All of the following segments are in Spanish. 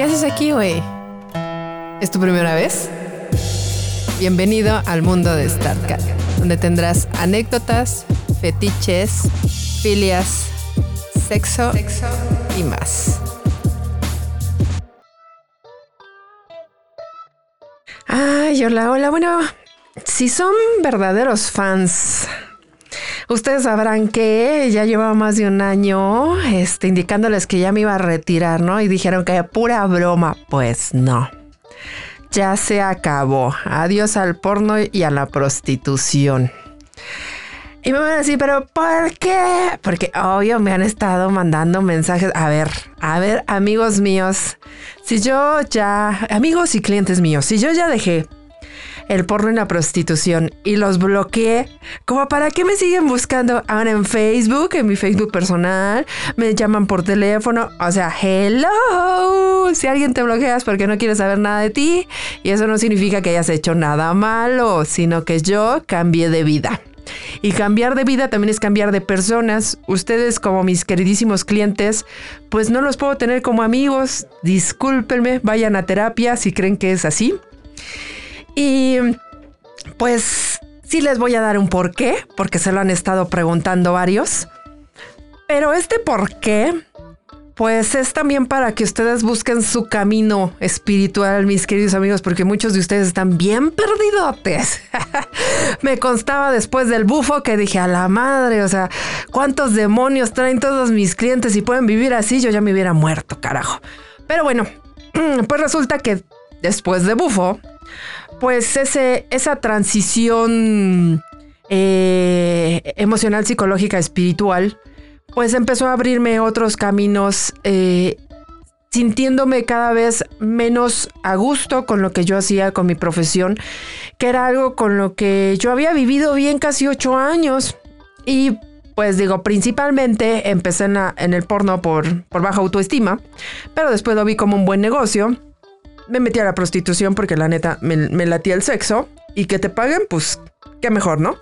¿Qué haces aquí, güey? ¿Es tu primera vez? Bienvenido al mundo de StarCat, donde tendrás anécdotas, fetiches, filias, sexo, sexo y más. Ay, hola, hola. Bueno, si son verdaderos fans Ustedes sabrán que ya llevaba más de un año este, indicándoles que ya me iba a retirar, ¿no? Y dijeron que pura broma. Pues no. Ya se acabó. Adiós al porno y a la prostitución. Y me van a decir, pero ¿por qué? Porque obvio me han estado mandando mensajes. A ver, a ver, amigos míos, si yo ya, amigos y clientes míos, si yo ya dejé el porno y la prostitución y los bloqueé. Como para qué me siguen buscando ahora en Facebook, en mi Facebook personal, me llaman por teléfono, o sea, hello. Si alguien te bloqueas porque no quiere saber nada de ti y eso no significa que hayas hecho nada malo, sino que yo cambié de vida. Y cambiar de vida también es cambiar de personas. Ustedes como mis queridísimos clientes, pues no los puedo tener como amigos. Discúlpenme, vayan a terapia si creen que es así. Y pues sí les voy a dar un porqué, porque se lo han estado preguntando varios. Pero este porqué, pues es también para que ustedes busquen su camino espiritual, mis queridos amigos, porque muchos de ustedes están bien perdidotes. me constaba después del bufo que dije a la madre, o sea, ¿cuántos demonios traen todos mis clientes y pueden vivir así? Yo ya me hubiera muerto, carajo. Pero bueno, pues resulta que después de bufo, pues ese, esa transición eh, emocional, psicológica, espiritual, pues empezó a abrirme otros caminos, eh, sintiéndome cada vez menos a gusto con lo que yo hacía con mi profesión, que era algo con lo que yo había vivido bien casi ocho años. Y pues digo, principalmente empecé en, en el porno por, por baja autoestima, pero después lo vi como un buen negocio me metí a la prostitución porque la neta me, latía el sexo y que te paguen, pues qué mejor, ¿no?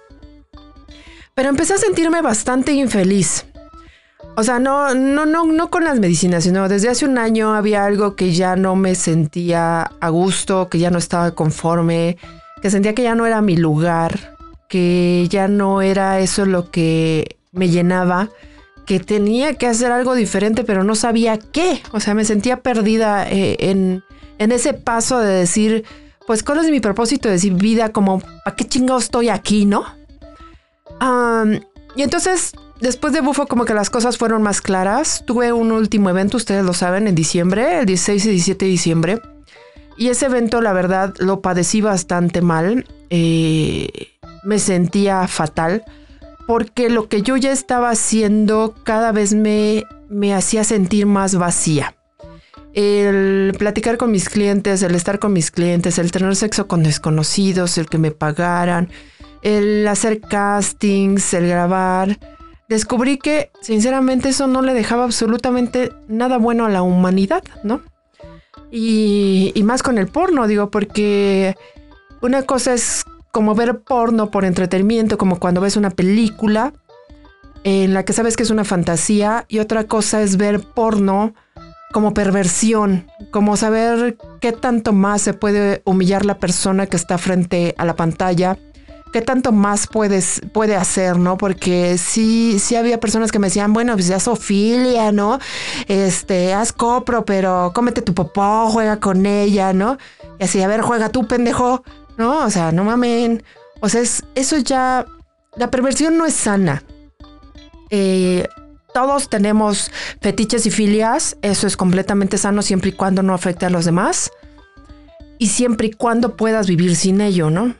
Pero empecé a sentirme bastante infeliz. O sea, no, no, no, no con las medicinas, sino desde hace un año había algo que ya no me sentía a gusto, que ya no estaba conforme, que sentía que ya no era mi lugar, que ya no era eso lo que me llenaba, que tenía que hacer algo diferente, pero no sabía qué. O sea, me sentía perdida eh, en, en ese paso de decir, pues, ¿cuál es mi propósito de decir vida? Como, ¿a qué chingado estoy aquí, no? y entonces, después de Bufo, como que las cosas fueron más claras. Tuve un último evento, ustedes lo saben, en diciembre, el 16 y 17 de diciembre. Y ese evento, la verdad, lo padecí bastante mal. Eh, me sentía fatal porque lo que yo ya estaba haciendo cada vez me, me hacía sentir más vacía el platicar con mis clientes, el estar con mis clientes, el tener sexo con desconocidos, el que me pagaran, el hacer castings, el grabar, descubrí que sinceramente eso no le dejaba absolutamente nada bueno a la humanidad, ¿no? Y, y más con el porno, digo, porque una cosa es como ver porno por entretenimiento, como cuando ves una película en la que sabes que es una fantasía, y otra cosa es ver porno como perversión, como saber qué tanto más se puede humillar la persona que está frente a la pantalla, qué tanto más puedes, puede hacer, ¿no? Porque sí, sí había personas que me decían, bueno, pues ya Sofilia, ¿no? Este, haz copro, pero cómete tu popó, juega con ella, ¿no? Y así, a ver, juega tú, pendejo, ¿no? O sea, no mamen. O sea, es, eso ya, la perversión no es sana. Eh, todos tenemos fetiches y filias, eso es completamente sano siempre y cuando no afecte a los demás y siempre y cuando puedas vivir sin ello, ¿no?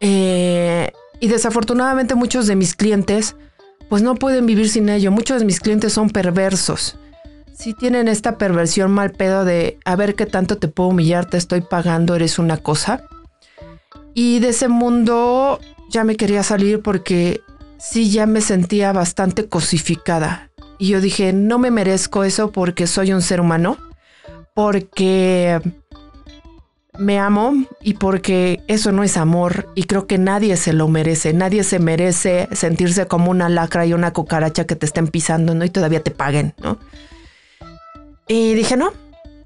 Eh, y desafortunadamente muchos de mis clientes pues no pueden vivir sin ello, muchos de mis clientes son perversos. Si tienen esta perversión mal pedo de a ver qué tanto te puedo humillar, te estoy pagando, eres una cosa. Y de ese mundo ya me quería salir porque sí ya me sentía bastante cosificada. Y yo dije, no me merezco eso porque soy un ser humano, porque me amo y porque eso no es amor y creo que nadie se lo merece. Nadie se merece sentirse como una lacra y una cucaracha que te estén pisando, ¿no? Y todavía te paguen, ¿no? Y dije, no,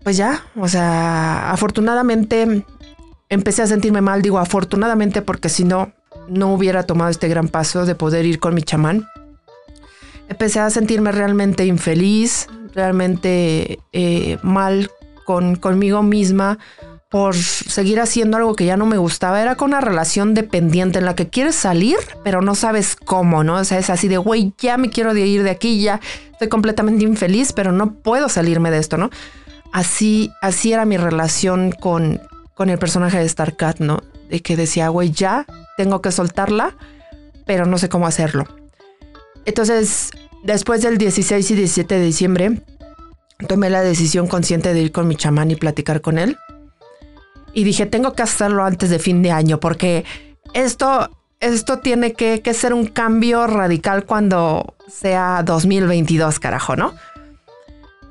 pues ya, o sea, afortunadamente empecé a sentirme mal, digo afortunadamente porque si no, no hubiera tomado este gran paso de poder ir con mi chamán. Empecé a sentirme realmente infeliz, realmente eh, mal con, conmigo misma por seguir haciendo algo que ya no me gustaba. Era con una relación dependiente en la que quieres salir, pero no sabes cómo, ¿no? O sea, es así de, güey, ya me quiero ir de aquí, ya estoy completamente infeliz, pero no puedo salirme de esto, ¿no? Así, así era mi relación con, con el personaje de Starcat, ¿no? De que decía, güey, ya tengo que soltarla, pero no sé cómo hacerlo. Entonces, después del 16 y 17 de diciembre, tomé la decisión consciente de ir con mi chamán y platicar con él y dije, tengo que hacerlo antes de fin de año porque esto, esto tiene que, ser un cambio radical cuando sea 2022, carajo, ¿no?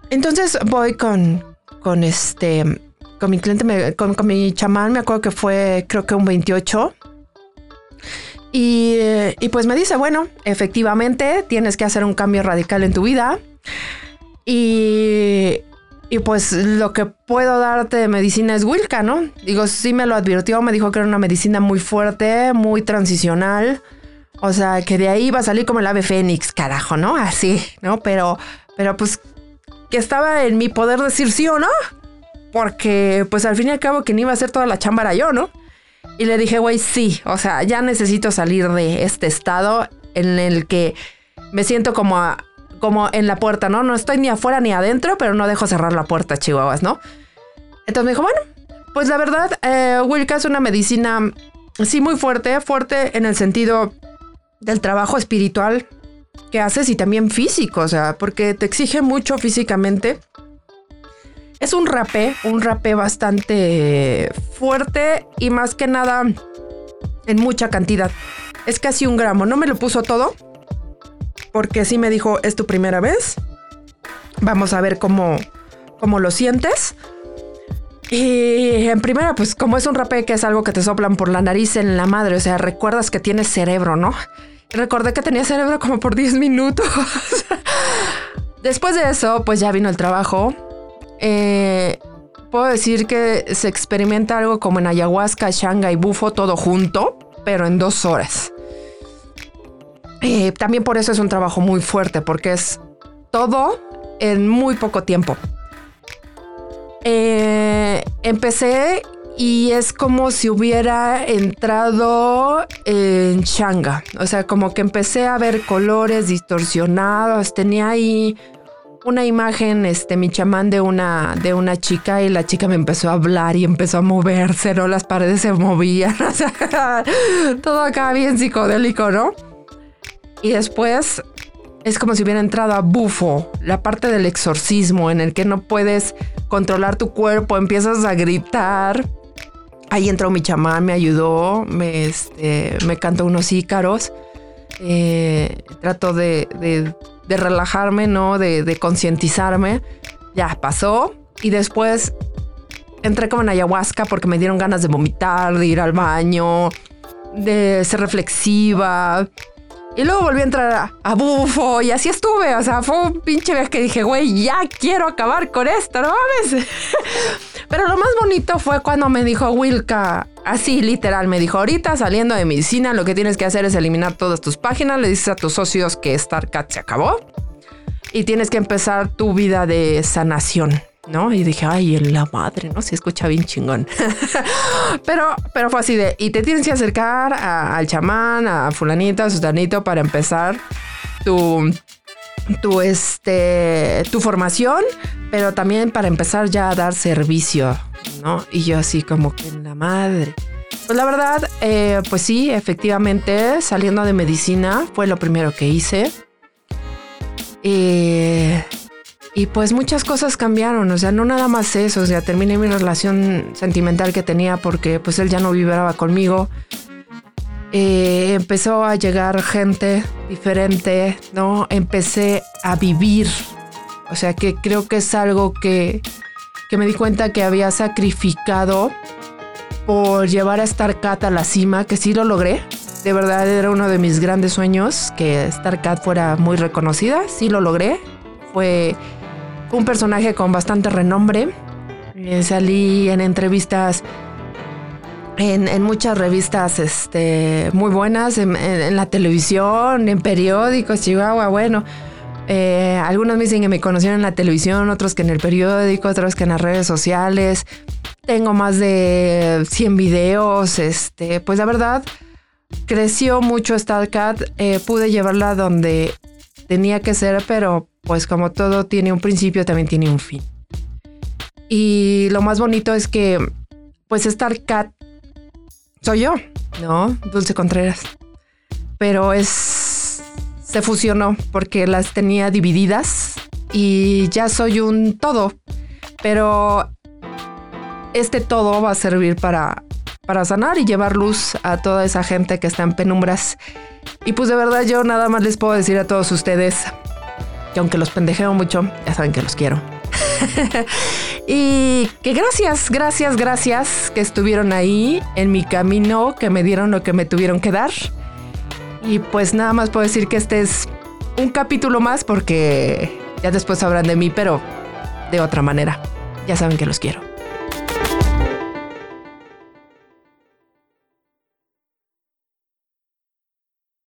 Entonces voy con, con este, con mi cliente, con, mi chamán, me acuerdo que fue creo que un 28. Y, pues me dice, bueno, efectivamente tienes que hacer un cambio radical en tu vida. Y, pues lo que puedo darte de medicina es Wilca, ¿no? Digo, sí me lo advirtió, me dijo que era una medicina muy fuerte, muy transicional. O sea, que de ahí va a salir como el ave fénix, carajo, ¿no? Así, ¿no? Pero, pero pues que estaba en mi poder decir sí o no. Porque pues al fin y al cabo quien iba a hacer toda la chamba yo, ¿no? Y le dije, güey, sí, o sea, ya necesito salir de este estado en el que me siento como como en la puerta, ¿no? No estoy ni afuera ni adentro, pero no dejo cerrar la puerta, chihuahuas, ¿no? Entonces me dijo, bueno, pues la verdad, eh, Wilka es una medicina, sí, muy fuerte, fuerte en el sentido del trabajo espiritual que haces y también físico, o sea, porque te exige mucho físicamente. Es un rapé, un rapé bastante fuerte y más que nada en mucha cantidad. Es casi un gramo, no me lo puso todo, porque sí me dijo, es tu primera vez. Vamos a ver cómo, cómo lo sientes. Y en primera, pues como es un rapé que es algo que te soplan por la nariz en la madre, o sea, recuerdas que tienes cerebro, ¿no? recordé que tenía cerebro como por 10 minutos. Después de eso, pues ya vino el trabajo. Eh, puedo decir que se experimenta algo como en ayahuasca, shanga y bufo, todo junto, pero en dos horas. Eh, también por eso es un trabajo muy fuerte, porque es todo en muy poco tiempo. Eh, empecé y es como si hubiera entrado en Shanga. O sea, como que empecé a ver colores distorsionados. Tenía ahí una imagen, este, mi chamán de una, de una chica y la chica me empezó a hablar y empezó a moverse, ¿no? Las paredes se movían. Todo acá bien psicodélico, ¿no? Y después es como si hubiera entrado a bufo, la parte del exorcismo en el que no puedes controlar tu cuerpo, empiezas a gritar. Ahí entró mi chamán, me ayudó, me, este, me cantó unos ícaros. Eh, trato de, relajarme, ¿no? De, de concientizarme. Ya pasó. Y después entré como en ayahuasca porque me dieron ganas de vomitar, de ir al baño, de ser reflexiva. Y luego volví a entrar a, bufo y así estuve. O sea, fue un pinche vez que dije, güey, ya quiero acabar con esto, ¿no mames? Pero lo más bonito fue cuando me dijo Wilka, así literal, me dijo, ahorita saliendo de medicina, lo que tienes que hacer es eliminar todas tus páginas, le dices a tus socios que StarCat se acabó y tienes que empezar tu vida de sanación. ¿no? Y dije, ay, en la madre, ¿no? Se escucha bien chingón. pero, pero fue así de, y te tienes que acercar al chamán, a fulanita, a sustanito para empezar tu, tu, este, tu formación, pero también para empezar ya a dar servicio, ¿no? Y yo así como que la madre. Pues la verdad, eh, pues sí, efectivamente, saliendo de medicina fue lo primero que hice. Y pues muchas cosas cambiaron, o sea, no nada más eso, o sea, terminé mi relación sentimental que tenía porque pues él ya no vibraba conmigo. Eh, empezó a llegar gente diferente, ¿no? Empecé a vivir, o sea, que creo que es algo que, que me di cuenta que había sacrificado por llevar a StarCat a la cima, que sí lo logré. De verdad era uno de mis grandes sueños que StarCat fuera muy reconocida, sí lo logré. Fue un personaje con bastante renombre Eh, salí en entrevistas en, muchas revistas este, muy buenas, en, la televisión, en periódicos, Chihuahua, bueno. Eh, algunos me dicen que me conocieron en la televisión, otros que en el periódico, otros que en las redes sociales. Tengo más de 100 videos. Este, pues la verdad, creció mucho StarCat. Eh, pude llevarla donde tenía que ser, pero pues como todo tiene un principio, también tiene un fin. Y lo más bonito es que, pues StarCat soy yo, ¿no? Dulce Contreras. Pero es. Se fusionó porque las tenía divididas y ya soy un todo. Pero este todo va a servir para, para sanar y llevar luz a toda esa gente que está en penumbras. Y pues de verdad yo nada más les puedo decir a todos ustedes que aunque los pendejeo mucho, ya saben que los quiero. y que gracias, gracias, gracias que estuvieron ahí en mi camino, que me dieron lo que me tuvieron que dar. Y pues nada más puedo decir que este es un capítulo más porque ya después sabrán de mí, pero de otra manera. Ya saben que los quiero.